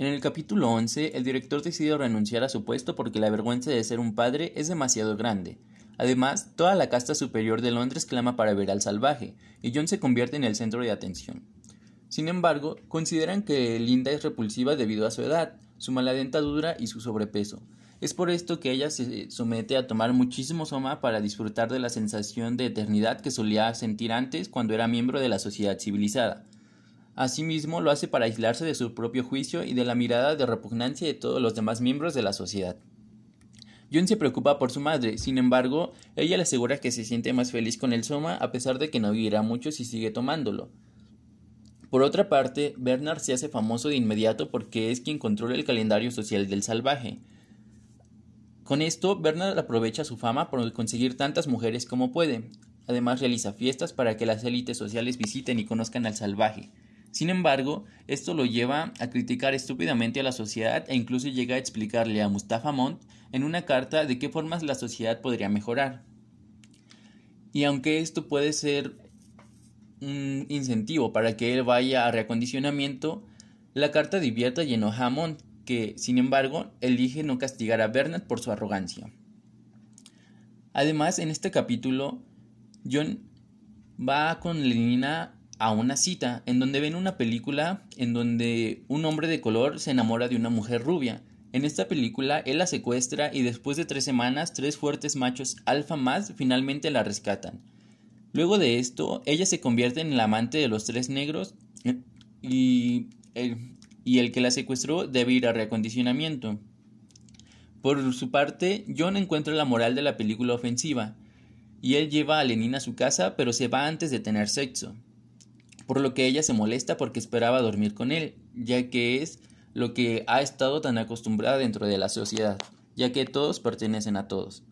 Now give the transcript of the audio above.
En el capítulo 11, el director decide renunciar a su puesto porque la vergüenza de ser un padre es demasiado grande. Además, toda la casta superior de Londres clama para ver al salvaje, y John se convierte en el centro de atención. Sin embargo, consideran que Linda es repulsiva debido a su edad, su mala dentadura y su sobrepeso. Es por esto que ella se somete a tomar muchísimo soma para disfrutar de la sensación de eternidad que solía sentir antes cuando era miembro de la sociedad civilizada. Asimismo, lo hace para aislarse de su propio juicio y de la mirada de repugnancia de todos los demás miembros de la sociedad. John se preocupa por su madre, sin embargo, ella le asegura que se siente más feliz con el soma a pesar de que no vivirá mucho si sigue tomándolo. Por otra parte, Bernard se hace famoso de inmediato porque es quien controla el calendario social del salvaje. Con esto, Bernard aprovecha su fama por conseguir tantas mujeres como puede. Además, realiza fiestas para que las élites sociales visiten y conozcan al salvaje. Sin embargo, esto lo lleva a criticar estúpidamente a la sociedad e incluso llega a explicarle a Mustafa Montt en una carta de qué formas la sociedad podría mejorar. Y aunque esto puede ser un incentivo para que él vaya a reacondicionamiento, la carta divierte y enoja a que, sin embargo, elige no castigar a Bernard por su arrogancia. Además, en este capítulo, John va con Lenina a una cita en donde ven una película en donde un hombre de color se enamora de una mujer rubia. En esta película él la secuestra y después de tres semanas tres fuertes machos alfa más finalmente la rescatan. Luego de esto ella se convierte en el amante de los tres negros y el, y el que la secuestró debe ir a reacondicionamiento. Por su parte, John encuentra la moral de la película ofensiva y él lleva a Lenin a su casa pero se va antes de tener sexo por lo que ella se molesta porque esperaba dormir con él, ya que es lo que ha estado tan acostumbrada dentro de la sociedad, ya que todos pertenecen a todos.